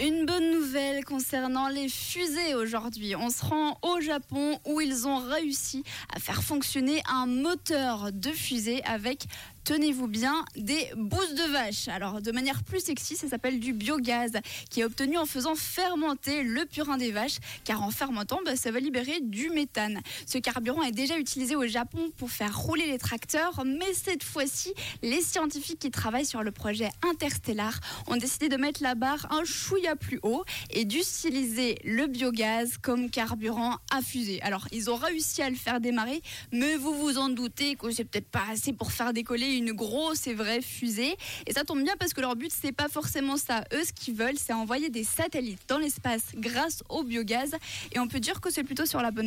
Une bonne concernant les fusées aujourd'hui. On se rend au Japon où ils ont réussi à faire fonctionner un moteur de fusée avec tenez-vous bien, des bousses de vache. Alors, de manière plus sexy, ça s'appelle du biogaz, qui est obtenu en faisant fermenter le purin des vaches, car en fermentant, bah, ça va libérer du méthane. Ce carburant est déjà utilisé au Japon pour faire rouler les tracteurs, mais cette fois-ci, les scientifiques qui travaillent sur le projet Interstellar ont décidé de mettre la barre un chouïa plus haut et d'utiliser le biogaz comme carburant à fusée. Alors, ils ont réussi à le faire démarrer, mais vous vous en doutez que c'est peut-être pas assez pour faire décoller une grosse et vraie fusée. Et ça tombe bien parce que leur but, c'est pas forcément ça. Eux, ce qu'ils veulent, c'est envoyer des satellites dans l'espace grâce au biogaz. Et on peut dire que c'est plutôt sur la bonne.